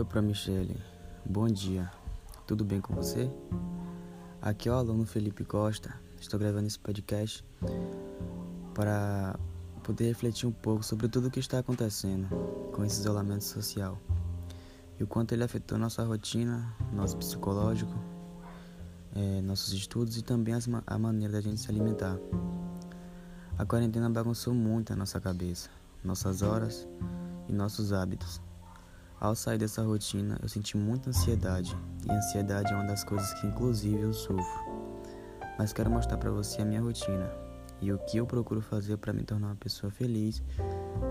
Oi para Michele, bom dia, tudo bem com você? Aqui é o aluno Felipe Costa, estou gravando esse podcast para poder refletir um pouco sobre tudo o que está acontecendo com esse isolamento social e o quanto ele afetou nossa rotina, nosso psicológico, é, nossos estudos e também as, a maneira da gente se alimentar. A quarentena bagunçou muito a nossa cabeça, nossas horas e nossos hábitos. Ao sair dessa rotina, eu senti muita ansiedade, e ansiedade é uma das coisas que inclusive eu sofro. Mas quero mostrar para você a minha rotina e o que eu procuro fazer para me tornar uma pessoa feliz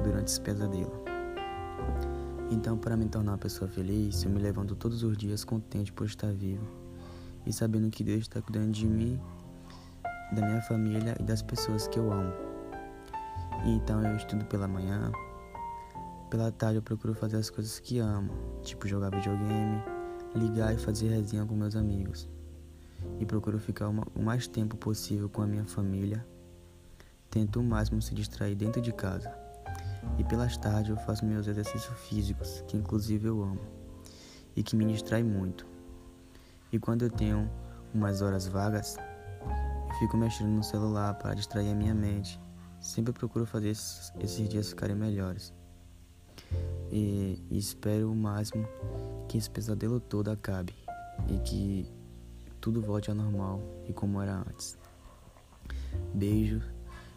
durante esse pesadelo. Então, para me tornar uma pessoa feliz, eu me levanto todos os dias contente por estar vivo e sabendo que Deus está cuidando de mim, da minha família e das pessoas que eu amo. Então eu estudo pela manhã, pela tarde eu procuro fazer as coisas que amo, tipo jogar videogame, ligar e fazer resenha com meus amigos. E procuro ficar o mais tempo possível com a minha família. Tento o máximo se distrair dentro de casa. E pelas tardes eu faço meus exercícios físicos, que inclusive eu amo, e que me distrai muito. E quando eu tenho umas horas vagas, eu fico mexendo no celular para distrair a minha mente. Sempre procuro fazer esses, esses dias ficarem melhores e, e espero o máximo que esse pesadelo todo acabe e que tudo volte ao normal e como era antes. Beijo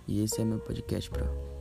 e esse é meu podcast, pro.